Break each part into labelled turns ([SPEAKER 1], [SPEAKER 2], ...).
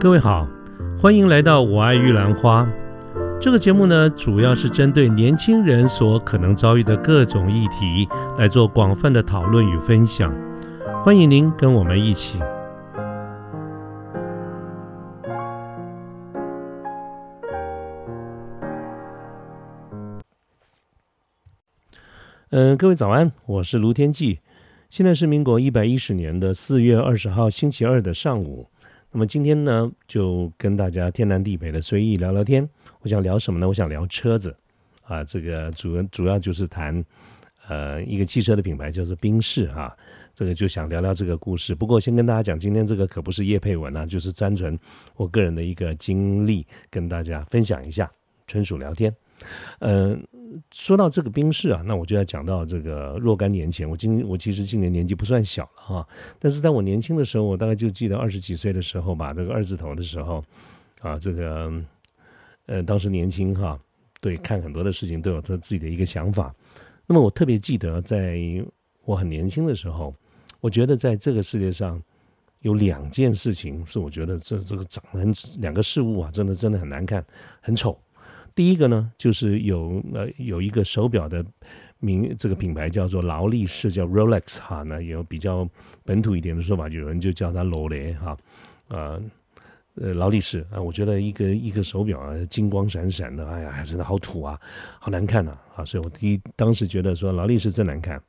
[SPEAKER 1] 各位好，欢迎来到《我爱玉兰花》这个节目呢，主要是针对年轻人所可能遭遇的各种议题来做广泛的讨论与分享。欢迎您跟我们一起。嗯，各位早安，我是卢天记。现在是民国一百一十年的四月二十号星期二的上午。那么今天呢，就跟大家天南地北的随意聊聊天。我想聊什么呢？我想聊车子啊，这个主主要就是谈呃一个汽车的品牌叫做宾士哈。这个就想聊聊这个故事。不过先跟大家讲，今天这个可不是叶佩文啊，就是单纯我个人的一个经历，跟大家分享一下，纯属聊天。嗯。说到这个兵士啊，那我就要讲到这个若干年前。我今我其实今年年纪不算小了哈，但是在我年轻的时候，我大概就记得二十几岁的时候吧，这个二字头的时候啊，这个呃当时年轻哈，对看很多的事情都有他自己的一个想法。那么我特别记得，在我很年轻的时候，我觉得在这个世界上有两件事情是我觉得这这个长得很两个事物啊，真的真的很难看，很丑。第一个呢，就是有呃有一个手表的名，这个品牌叫做劳力士，叫 Rolex 哈，那有比较本土一点的说法，有人就叫它罗雷哈，呃呃劳力士啊，我觉得一个一个手表啊，金光闪闪的，哎呀，真的好土啊，好难看呐啊，所以我第一当时觉得说劳力士真难看。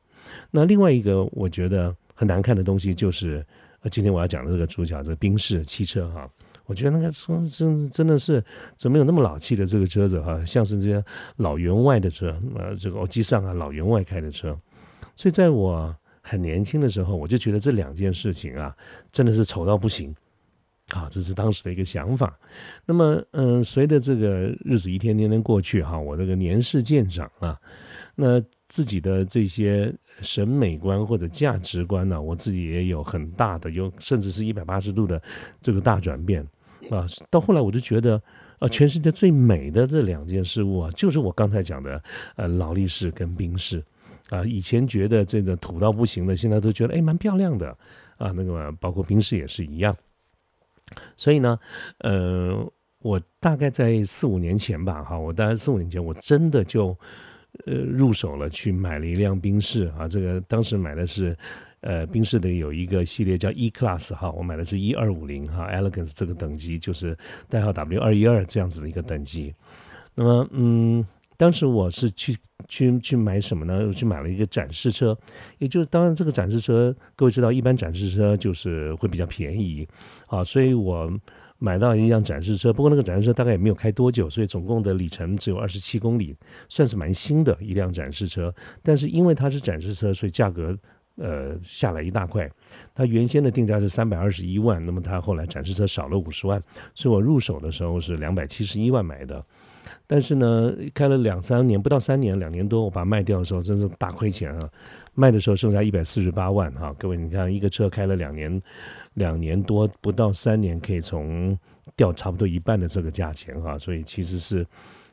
[SPEAKER 1] 那另外一个我觉得很难看的东西，就是呃今天我要讲的这个主角，这个宾士汽车哈。我觉得那个车真真的是怎么有那么老气的这个车子哈，像是这些老员外的车，呃，这个欧基上啊，老员外开的车。所以在我很年轻的时候，我就觉得这两件事情啊，真的是丑到不行啊，这是当时的一个想法。那么，嗯，随着这个日子一天天天过去哈，我这个年事渐长啊，那自己的这些审美观或者价值观呢，我自己也有很大的，有甚至是一百八十度的这个大转变。啊，到后来我就觉得，呃，全世界最美的这两件事物啊，就是我刚才讲的，呃，劳力士跟宾士，啊，以前觉得这个土到不行的，现在都觉得哎蛮漂亮的，啊，那个包括宾士也是一样。所以呢，呃，我大概在四五年前吧，哈，我大概四五年前，我真的就呃入手了，去买了一辆宾士啊，这个当时买的是。呃，宾士的有一个系列叫 E Class 哈，我买的是一二五零哈，Elegance 这个等级就是代号 W 二一二这样子的一个等级。那么，嗯，当时我是去去去买什么呢？我去买了一个展示车，也就是当然这个展示车，各位知道，一般展示车就是会比较便宜啊，所以我买到一辆展示车。不过那个展示车大概也没有开多久，所以总共的里程只有二十七公里，算是蛮新的一辆展示车。但是因为它是展示车，所以价格。呃，下来一大块。它原先的定价是三百二十一万，那么它后来展示车少了五十万，所以我入手的时候是两百七十一万买的。但是呢，开了两三年，不到三年，两年多，我把它卖掉的时候，真是大亏钱啊！卖的时候剩下一百四十八万哈。各位，你看一个车开了两年，两年多不到三年，可以从掉差不多一半的这个价钱哈，所以其实是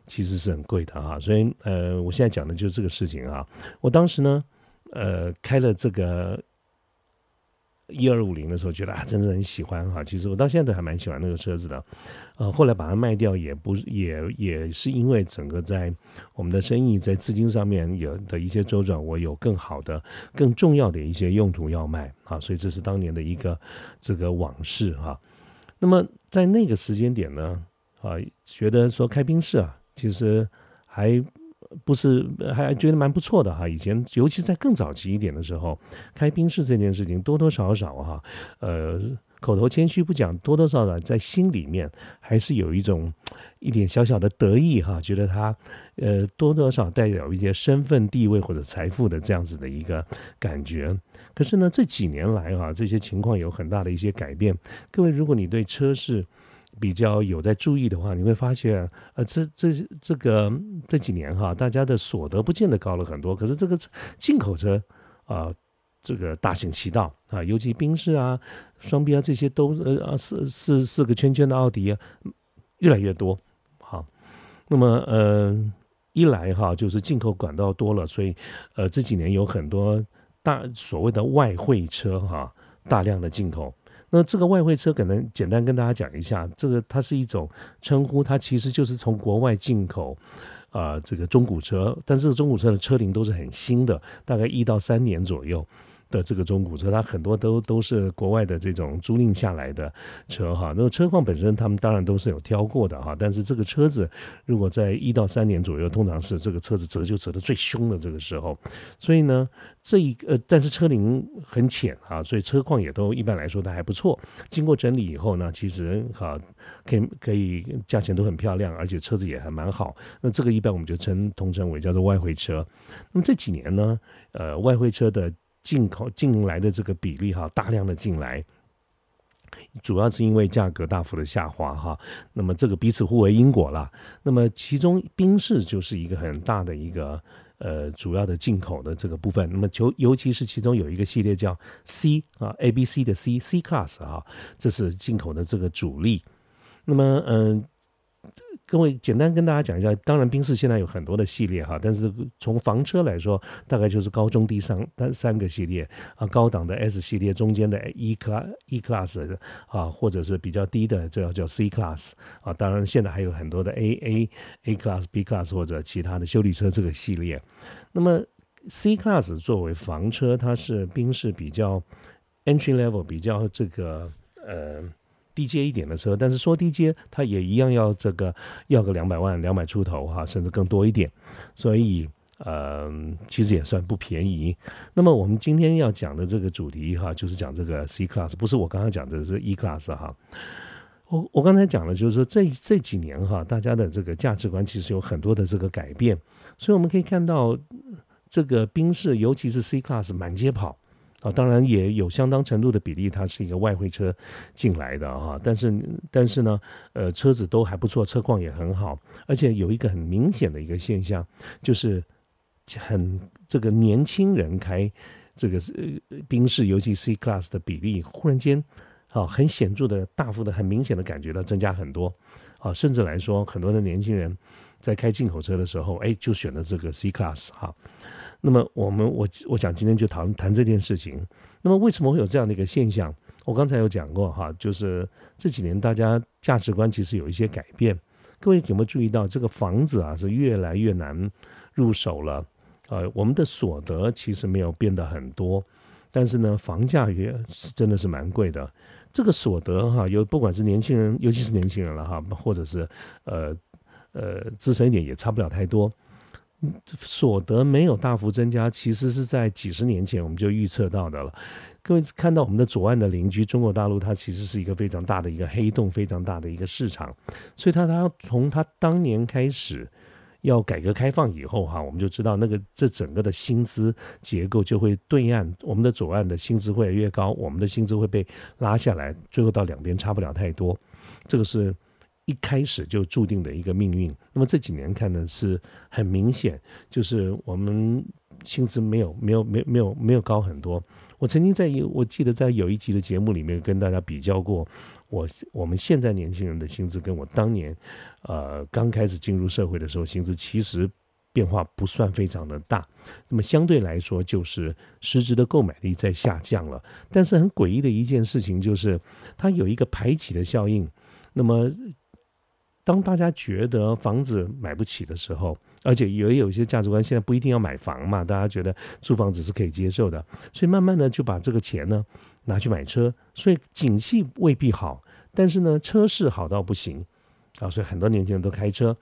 [SPEAKER 1] 其实是很贵的哈。所以呃，我现在讲的就是这个事情啊。我当时呢。呃，开了这个一二五零的时候，觉得啊，真的很喜欢哈。其实我到现在都还蛮喜欢那个车子的。呃，后来把它卖掉，也不也也是因为整个在我们的生意在资金上面有的一些周转，我有更好的、更重要的一些用途要卖啊。所以这是当年的一个这个往事哈。那么在那个时间点呢，啊，觉得说开宾士啊，其实还。不是还觉得蛮不错的哈，以前尤其在更早期一点的时候，开宾士这件事情多多少少哈，呃，口头谦虚不讲，多多少少在心里面还是有一种一点小小的得意哈，觉得他呃多多少带有一些身份地位或者财富的这样子的一个感觉。可是呢，这几年来哈，这些情况有很大的一些改变。各位，如果你对车是。比较有在注意的话，你会发现，呃，这这这个这几年哈，大家的所得不见得高了很多，可是这个进口车啊，这个大行其道啊，尤其宾士啊、双 B 啊这些都呃啊四四四个圈圈的奥迪啊，越来越多。好，那么呃一来哈，就是进口管道多了，所以呃这几年有很多大所谓的外汇车哈，大量的进口。那这个外汇车可能简单跟大家讲一下，这个它是一种称呼，它其实就是从国外进口，啊，这个中古车，但是中古车的车龄都是很新的，大概一到三年左右。的这个中古车，它很多都都是国外的这种租赁下来的车哈。那个车况本身，他们当然都是有挑过的哈。但是这个车子如果在一到三年左右，通常是这个车子折旧折的最凶的这个时候。所以呢，这一呃，但是车龄很浅啊，所以车况也都一般来说都还不错。经过整理以后呢，其实哈可以可以价钱都很漂亮，而且车子也还蛮好。那这个一般我们就称统称为叫做外汇车。那么这几年呢，呃，外汇车的进口进来的这个比例哈，大量的进来，主要是因为价格大幅的下滑哈。那么这个彼此互为因果了。那么其中宾士就是一个很大的一个呃主要的进口的这个部分。那么尤尤其是其中有一个系列叫 C 啊 A B C 的 C C Class 啊，这是进口的这个主力。那么嗯。各位简单跟大家讲一下，当然，宾士现在有很多的系列哈，但是从房车来说，大概就是高中低三三三个系列啊，高档的 S 系列，中间的 E Class E Class 啊，或者是比较低的，这叫 C Class 啊，当然现在还有很多的 A A A Class B Class 或者其他的修理车这个系列。那么 C Class 作为房车，它是宾士比较 entry level 比较这个呃。低阶一点的车，但是说低阶，它也一样要这个要个两百万、两百出头哈，甚至更多一点，所以呃，其实也算不便宜。那么我们今天要讲的这个主题哈，就是讲这个 C Class，不是我刚刚讲的是 E Class 哈。我我刚才讲了，就是说这这几年哈，大家的这个价值观其实有很多的这个改变，所以我们可以看到这个宾士，尤其是 C Class 满街跑。啊，当然也有相当程度的比例，它是一个外汇车进来的哈。但是，但是呢，呃，车子都还不错，车况也很好，而且有一个很明显的一个现象，就是很这个年轻人开这个呃宾士，尤其 C Class 的比例，忽然间啊，很显著的、大幅的、很明显的感觉到增加很多啊，甚至来说，很多的年轻人在开进口车的时候，哎，就选了这个 C Class 哈。那么我们我我想今天就谈谈这件事情。那么为什么会有这样的一个现象？我刚才有讲过哈，就是这几年大家价值观其实有一些改变。各位有没有注意到，这个房子啊是越来越难入手了？呃，我们的所得其实没有变得很多，但是呢，房价也是真的是蛮贵的。这个所得哈，有不管是年轻人，尤其是年轻人了哈，或者是呃呃资深一点，也差不了太多。所得没有大幅增加，其实是在几十年前我们就预测到的了。各位看到我们的左岸的邻居中国大陆，它其实是一个非常大的一个黑洞，非常大的一个市场。所以它它从它当年开始要改革开放以后哈，我们就知道那个这整个的薪资结构就会对岸，我们的左岸的薪资会越高，我们的薪资会被拉下来，最后到两边差不了太多。这个是。一开始就注定的一个命运。那么这几年看呢，是很明显，就是我们薪资没有没有没有没有没有高很多。我曾经在我记得在有一集的节目里面跟大家比较过，我我们现在年轻人的薪资跟我当年呃刚开始进入社会的时候薪资其实变化不算非常的大。那么相对来说，就是实质的购买力在下降了。但是很诡异的一件事情就是，它有一个排挤的效应。那么当大家觉得房子买不起的时候，而且也有一些价值观，现在不一定要买房嘛，大家觉得租房子是可以接受的，所以慢慢的就把这个钱呢拿去买车，所以景气未必好，但是呢车市好到不行啊，所以很多年轻人都开车。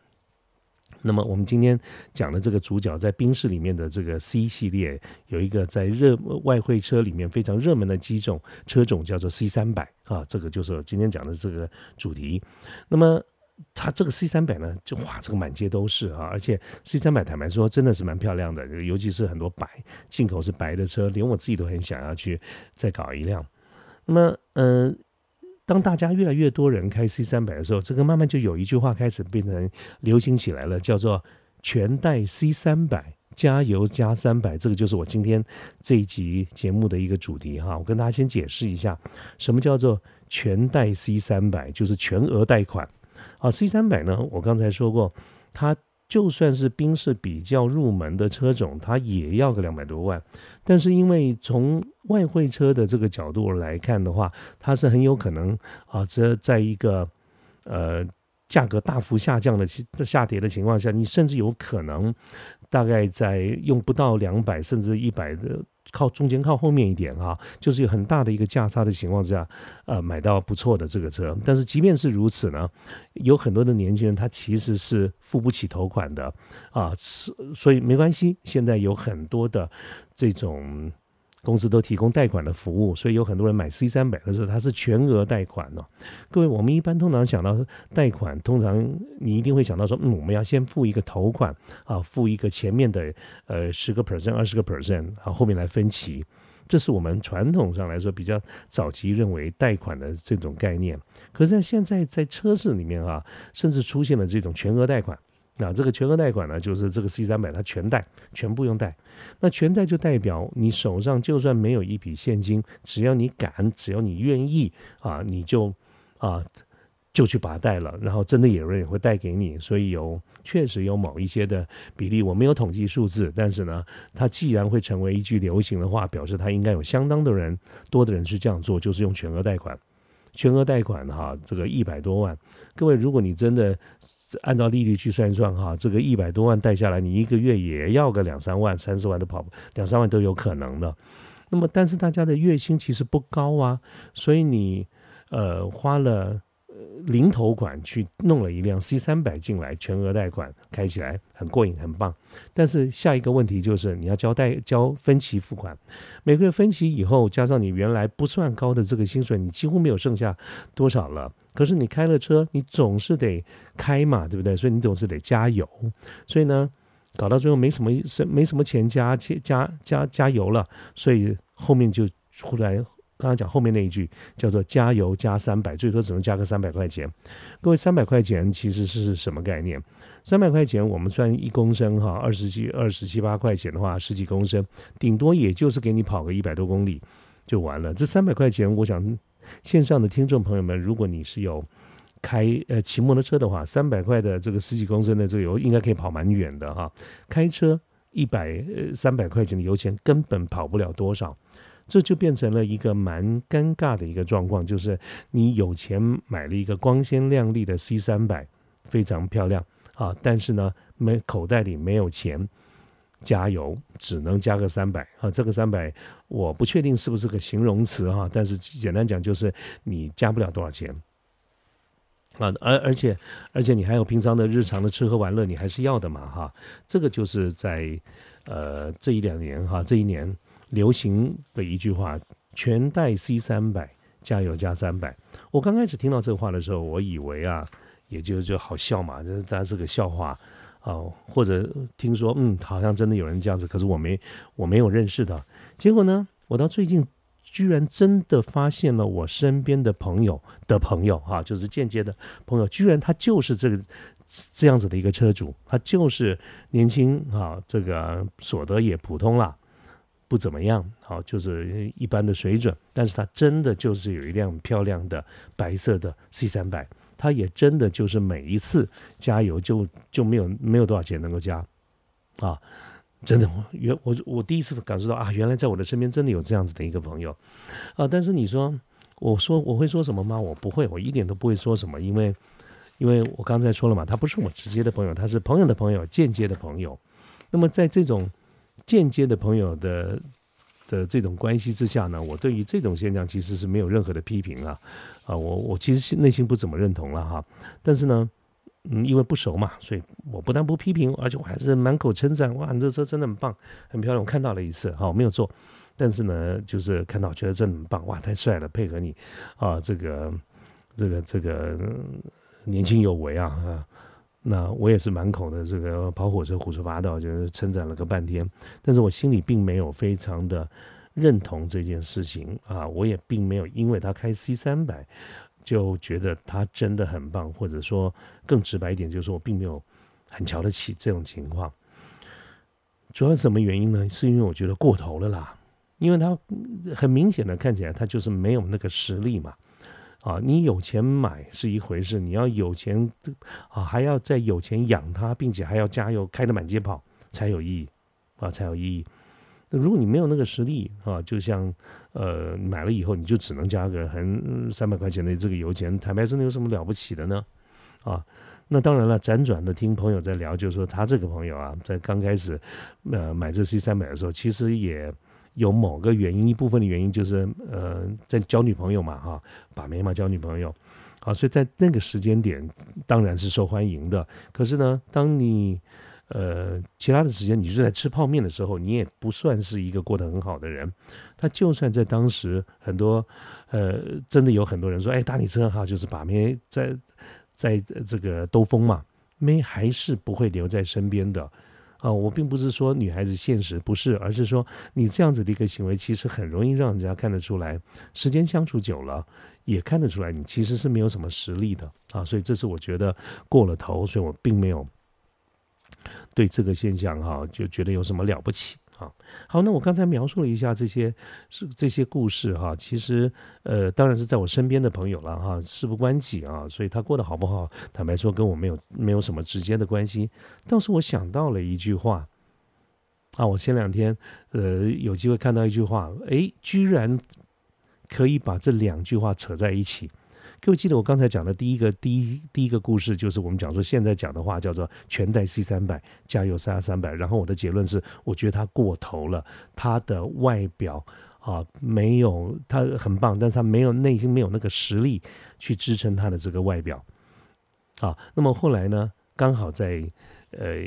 [SPEAKER 1] 那么我们今天讲的这个主角在宾士里面的这个 C 系列，有一个在热外汇车里面非常热门的几种车种叫做 C 三百啊，这个就是今天讲的这个主题。那么它这个 C 三百呢，就哇，这个满街都是啊！而且 C 三百坦白说，真的是蛮漂亮的，尤其是很多白进口是白的车，连我自己都很想要去再搞一辆。那么，嗯，当大家越来越多人开 C 三百的时候，这个慢慢就有一句话开始变成流行起来了，叫做“全带 C 三百，加油加三百”。这个就是我今天这一集节目的一个主题哈。我跟大家先解释一下，什么叫做“全贷 C 三百”，就是全额贷款。啊，C 三百呢？我刚才说过，它就算是宾士比较入门的车种，它也要个两百多万。但是因为从外汇车的这个角度来看的话，它是很有可能啊，这在一个呃价格大幅下降的下跌的情况下，你甚至有可能大概在用不到两百甚至一百的。靠中间靠后面一点啊，就是有很大的一个价差的情况之下，呃，买到不错的这个车。但是即便是如此呢，有很多的年轻人他其实是付不起头款的啊，所以没关系。现在有很多的这种。公司都提供贷款的服务，所以有很多人买 C 三百的时候，它是全额贷款哦。各位，我们一般通常想到贷款，通常你一定会想到说，嗯，我们要先付一个头款啊，付一个前面的呃十个 percent、二十个 percent，好，后面来分期。这是我们传统上来说比较早期认为贷款的这种概念。可是，在现在在车市里面啊，甚至出现了这种全额贷款。那这个全额贷款呢，就是这个 C 三百它全贷，全部用贷。那全贷就代表你手上就算没有一笔现金，只要你敢，只要你愿意啊，你就啊就去把贷了。然后真的有人也会贷给你，所以有确实有某一些的比例，我没有统计数字，但是呢，它既然会成为一句流行的话，表示它应该有相当的人多的人是这样做，就是用全额贷款。全额贷款哈，这个一百多万，各位，如果你真的。按照利率去算一算哈，这个一百多万贷下来，你一个月也要个两三万、三四万都跑，两三万都有可能的。那么，但是大家的月薪其实不高啊，所以你呃花了。零头款去弄了一辆 C 三百进来，全额贷款开起来很过瘾，很棒。但是下一个问题就是你要交贷交分期付款，每个月分期以后，加上你原来不算高的这个薪水，你几乎没有剩下多少了。可是你开了车，你总是得开嘛，对不对？所以你总是得加油。所以呢，搞到最后没什么没什么钱加加加加油了，所以后面就出来。刚刚讲后面那一句叫做加油加三百，最多只能加个三百块钱。各位，三百块钱其实是什么概念？三百块钱我们算一公升哈，二十七、二十七八块钱的话，十几公升，顶多也就是给你跑个一百多公里就完了。这三百块钱，我想线上的听众朋友们，如果你是有开呃骑摩托车的话，三百块的这个十几公升的这个油应该可以跑蛮远的哈。开车一百呃三百块钱的油钱根本跑不了多少。这就变成了一个蛮尴尬的一个状况，就是你有钱买了一个光鲜亮丽的 C 三百，非常漂亮啊，但是呢，没口袋里没有钱加油，只能加个三百啊。这个三百我不确定是不是个形容词哈，但是简单讲就是你加不了多少钱啊，而而且而且你还有平常的日常的吃喝玩乐，你还是要的嘛哈。这个就是在呃这一两年哈，这一年。流行的一句话：“全带 C 三百，加油加三百。”我刚开始听到这话的时候，我以为啊，也就就好笑嘛，这当然是个笑话啊。或者听说，嗯，好像真的有人这样子，可是我没我没有认识的。结果呢，我到最近居然真的发现了我身边的朋友的朋友哈，就是间接的朋友，居然他就是这个这样子的一个车主，他就是年轻啊，这个所得也普通了。不怎么样，好，就是一般的水准。但是它真的就是有一辆漂亮的白色的 C 三百，它也真的就是每一次加油就就没有没有多少钱能够加，啊，真的，我原我我第一次感受到啊，原来在我的身边真的有这样子的一个朋友，啊，但是你说我说我会说什么吗？我不会，我一点都不会说什么，因为因为我刚才说了嘛，他不是我直接的朋友，他是朋友的朋友，间接的朋友。那么在这种。间接的朋友的的这种关系之下呢，我对于这种现象其实是没有任何的批评啊，啊，我我其实内心不怎么认同了哈，但是呢，嗯，因为不熟嘛，所以我不但不批评，而且我还是满口称赞，哇，你这车真的很棒，很漂亮，我看到了一次，好，没有做，但是呢，就是看到觉得真的很棒，哇，太帅了，配合你啊，这个这个这个年轻有为啊啊。那我也是满口的这个跑火车胡说八道，就是称赞了个半天，但是我心里并没有非常的认同这件事情啊，我也并没有因为他开 C 三百就觉得他真的很棒，或者说更直白一点，就是我并没有很瞧得起这种情况。主要什么原因呢？是因为我觉得过头了啦，因为他很明显的看起来他就是没有那个实力嘛。啊，你有钱买是一回事，你要有钱啊，还要再有钱养它，并且还要加油开得满街跑才有意义啊，才有意义。那如果你没有那个实力啊，就像呃买了以后你就只能加个很三百块钱的这个油钱，坦白说，那有什么了不起的呢？啊，那当然了，辗转的听朋友在聊，就是说他这个朋友啊，在刚开始呃买这 C 三百的时候，其实也有某个原因，一部分的原因就是呃在交女朋友嘛哈，把妹嘛交女朋友，好，所以在那个时间点当然是受欢迎的。可是呢，当你呃，其他的时间你是在吃泡面的时候，你也不算是一个过得很好的人。他就算在当时很多，呃，真的有很多人说，哎，打你车哈，就是把妹在在这个兜风嘛，妹还是不会留在身边的啊。我并不是说女孩子现实不是，而是说你这样子的一个行为，其实很容易让人家看得出来，时间相处久了也看得出来，你其实是没有什么实力的啊。所以这是我觉得过了头，所以我并没有。对这个现象哈，就觉得有什么了不起啊？好，那我刚才描述了一下这些是这些故事哈，其实呃，当然是在我身边的朋友了哈，事不关己啊，所以他过得好不好，坦白说跟我没有没有什么直接的关系。倒是我想到了一句话啊，我前两天呃有机会看到一句话，诶，居然可以把这两句话扯在一起。各位记得我刚才讲的第一个第一第一个故事，就是我们讲说现在讲的话叫做全带 C 三百，加油 C 三百。然后我的结论是，我觉得它过头了，它的外表啊没有它很棒，但是它没有内心没有那个实力去支撑它的这个外表。啊，那么后来呢，刚好在呃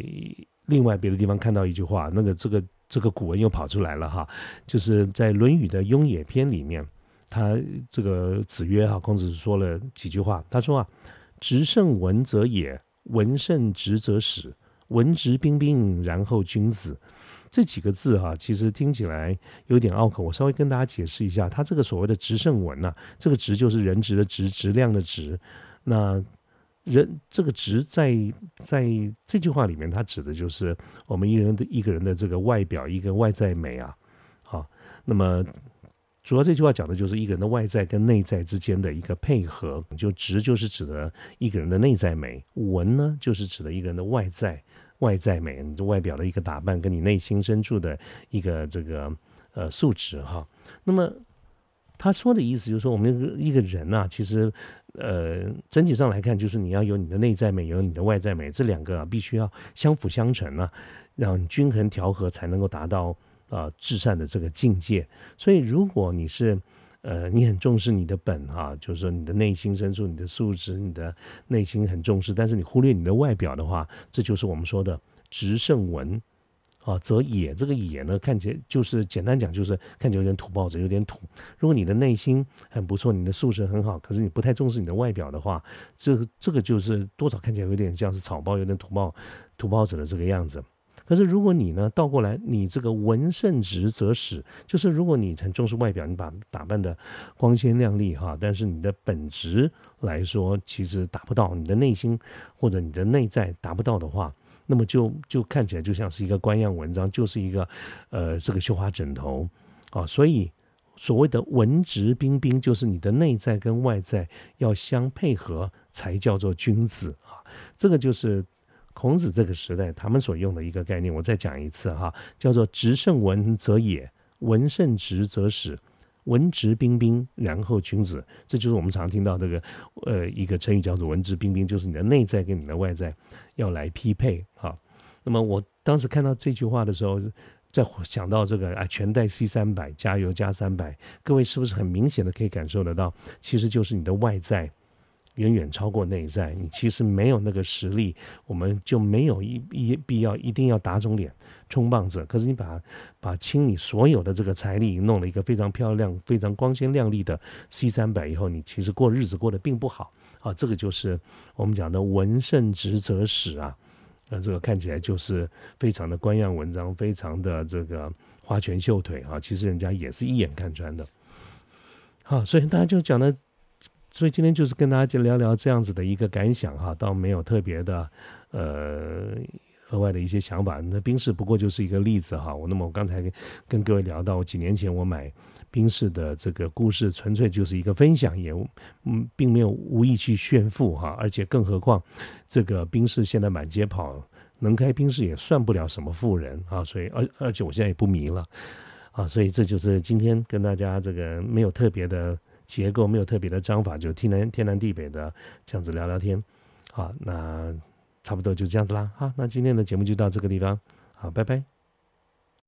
[SPEAKER 1] 另外别的地方看到一句话，那个这个这个古文又跑出来了哈，就是在《论语》的《雍也篇》里面。他这个子曰哈，孔子说了几句话。他说啊：“直胜文则也，文胜直则始，文质彬彬，然后君子。”这几个字哈，其实听起来有点拗口。我稍微跟大家解释一下，他这个所谓的直胜文呐，这个直就是人直的直，质量的直。那人这个直在在这句话里面，它指的就是我们一人的一个人的这个外表，一个外在美啊。好，那么。主要这句话讲的就是一个人的外在跟内在之间的一个配合，就直就是指的一个人的内在美，文呢就是指的一个人的外在外在美，你的外表的一个打扮跟你内心深处的一个这个呃素质哈。那么他说的意思就是说，我们一个人呐，其实呃整体上来看，就是你要有你的内在美，有你的外在美，这两个必须要相辅相成啊，让均衡调和才能够达到。啊，至善的这个境界，所以如果你是，呃，你很重视你的本哈，就是说你的内心深处、你的素质、你的内心很重视，但是你忽略你的外表的话，这就是我们说的直胜文，啊，则野这个野呢，看起来就是简单讲就是看起来有点土包子，有点土。如果你的内心很不错，你的素质很好，可是你不太重视你的外表的话，这这个就是多少看起来有点像是草包，有点土包土包子的这个样子。可是，如果你呢倒过来，你这个文胜直则始，就是如果你很重视外表，你把打扮的光鲜亮丽哈，但是你的本质来说，其实达不到你的内心或者你的内在达不到的话，那么就就看起来就像是一个官样文章，就是一个呃这个绣花枕头啊。所以所谓的文质彬彬，就是你的内在跟外在要相配合，才叫做君子啊。这个就是。孔子这个时代，他们所用的一个概念，我再讲一次哈，叫做“直胜文则也，文胜直则始，文质彬彬，然后君子”。这就是我们常听到这个呃一个成语，叫做“文质彬彬”，就是你的内在跟你的外在要来匹配哈。那么我当时看到这句话的时候，在想到这个啊，全带 C 三百，加油加三百，各位是不是很明显的可以感受得到，其实就是你的外在。远远超过内在，你其实没有那个实力，我们就没有一一必要一定要打肿脸充胖子。可是你把把清你所有的这个财力弄了一个非常漂亮、非常光鲜亮丽的 C 三百以后，你其实过日子过得并不好啊。这个就是我们讲的文胜直则史啊，那这个看起来就是非常的官样文章，非常的这个花拳绣腿啊。其实人家也是一眼看穿的。好，所以大家就讲的。所以今天就是跟大家就聊聊这样子的一个感想哈，倒没有特别的，呃，额外的一些想法。那宾士不过就是一个例子哈。我那么我刚才跟各位聊到，几年前我买宾士的这个故事，纯粹就是一个分享，也嗯并没有无意去炫富哈。而且更何况，这个宾士现在满街跑，能开宾士也算不了什么富人啊。所以而而且我现在也不迷了啊。所以这就是今天跟大家这个没有特别的结构，没有特别的章法，就天南天南地北的这样子聊聊天。好，那差不多就这样子啦。好，那今天的节目就到这个地方。好，拜拜。